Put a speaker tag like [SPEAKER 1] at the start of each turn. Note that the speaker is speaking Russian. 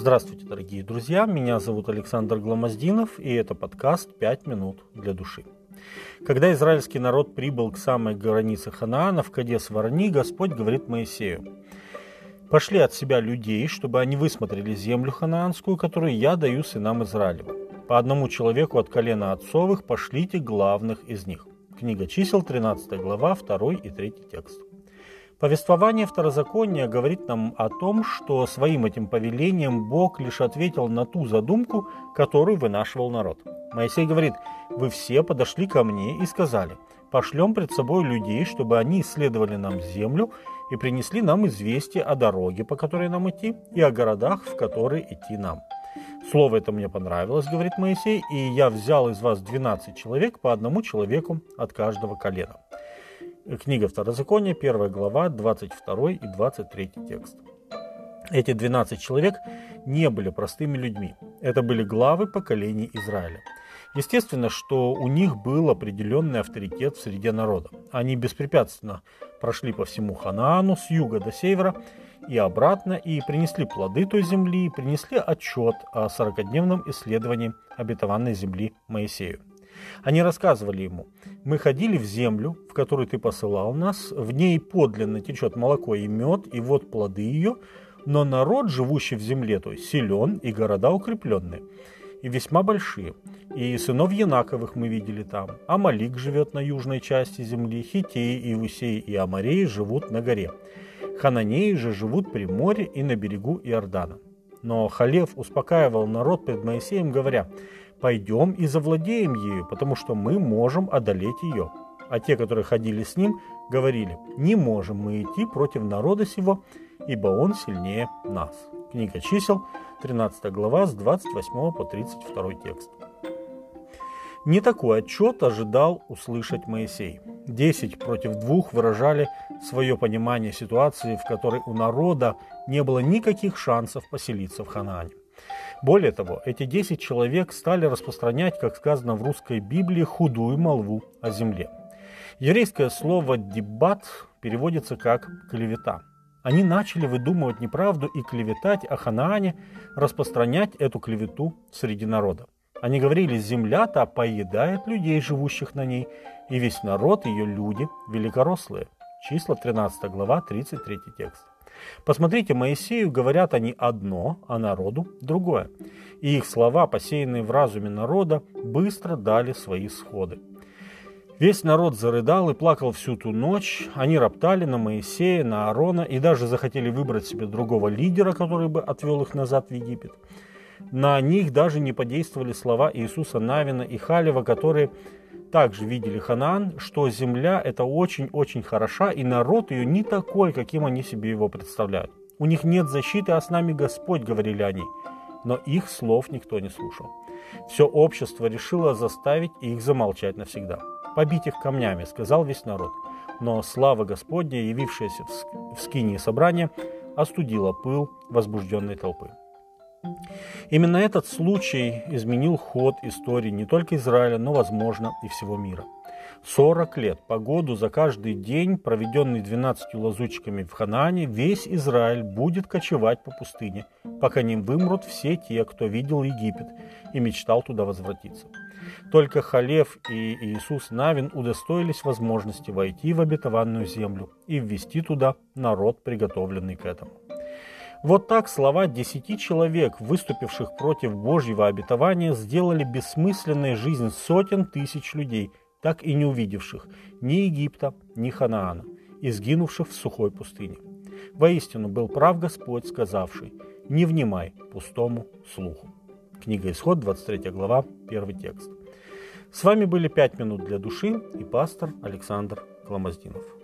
[SPEAKER 1] Здравствуйте, дорогие друзья! Меня зовут Александр Гломоздинов, и это подкаст «Пять минут для души». Когда израильский народ прибыл к самой границе Ханаана, в Кадес Варни, Господь говорит Моисею, «Пошли от себя людей, чтобы они высмотрели землю ханаанскую, которую я даю сынам Израилевым. По одному человеку от колена отцовых пошлите главных из них». Книга чисел, 13 глава, 2 и 3 текст. Повествование второзакония говорит нам о том, что своим этим повелением Бог лишь ответил на ту задумку, которую вынашивал народ. Моисей говорит, вы все подошли ко мне и сказали, пошлем пред собой людей, чтобы они исследовали нам землю и принесли нам известие о дороге, по которой нам идти, и о городах, в которые идти нам. Слово это мне понравилось, говорит Моисей, и я взял из вас 12 человек по одному человеку от каждого колена. Книга Второзакония, 1 глава, 22 и 23 текст. Эти 12 человек не были простыми людьми. Это были главы поколений Израиля. Естественно, что у них был определенный авторитет в среде народа. Они беспрепятственно прошли по всему Ханаану с юга до севера и обратно, и принесли плоды той земли, и принесли отчет о 40-дневном исследовании обетованной земли Моисею. Они рассказывали ему, «Мы ходили в землю, в которую ты посылал нас, в ней подлинно течет молоко и мед, и вот плоды ее, но народ, живущий в земле, то есть силен, и города укрепленные, и весьма большие. И сынов Янаковых мы видели там. Амалик живет на южной части земли, Хитеи, Иусей и Амареи живут на горе. Хананеи же живут при море и на берегу Иордана. Но Халев успокаивал народ перед Моисеем, говоря, пойдем и завладеем ею, потому что мы можем одолеть ее. А те, которые ходили с ним, говорили, не можем мы идти против народа сего, ибо он сильнее нас. Книга чисел, 13 глава, с 28 по 32 текст. Не такой отчет ожидал услышать Моисей. Десять против двух выражали свое понимание ситуации, в которой у народа не было никаких шансов поселиться в Ханаане. Более того, эти 10 человек стали распространять, как сказано в русской Библии, худую молву о земле. Еврейское слово «дебат» переводится как «клевета». Они начали выдумывать неправду и клеветать о Ханаане, распространять эту клевету среди народа. Они говорили, земля-то поедает людей, живущих на ней, и весь народ ее люди великорослые. Числа 13 глава, 33 текст. Посмотрите, Моисею говорят они одно, а народу другое. И их слова, посеянные в разуме народа, быстро дали свои сходы. Весь народ зарыдал и плакал всю ту ночь. Они роптали на Моисея, на Аарона и даже захотели выбрать себе другого лидера, который бы отвел их назад в Египет. На них даже не подействовали слова Иисуса Навина и Халева, которые также видели Ханаан, что земля это очень-очень хороша, и народ ее не такой, каким они себе его представляют. У них нет защиты, а с нами Господь, говорили они. Но их слов никто не слушал. Все общество решило заставить их замолчать навсегда. «Побить их камнями», — сказал весь народ. Но слава Господня, явившаяся в скинии собрания, остудила пыл возбужденной толпы. Именно этот случай изменил ход истории не только Израиля, но, возможно, и всего мира. 40 лет по году за каждый день, проведенный 12 лазутчиками в Ханаане, весь Израиль будет кочевать по пустыне, пока не вымрут все те, кто видел Египет и мечтал туда возвратиться. Только Халев и Иисус Навин удостоились возможности войти в обетованную землю и ввести туда народ, приготовленный к этому. Вот так слова десяти человек, выступивших против Божьего обетования, сделали бессмысленной жизнь сотен тысяч людей, так и не увидевших ни Египта, ни Ханаана, и сгинувших в сухой пустыне. Воистину был прав Господь, сказавший, «Не внимай пустому слуху». Книга Исход, 23 глава, первый текст. С вами были «Пять минут для души» и пастор Александр you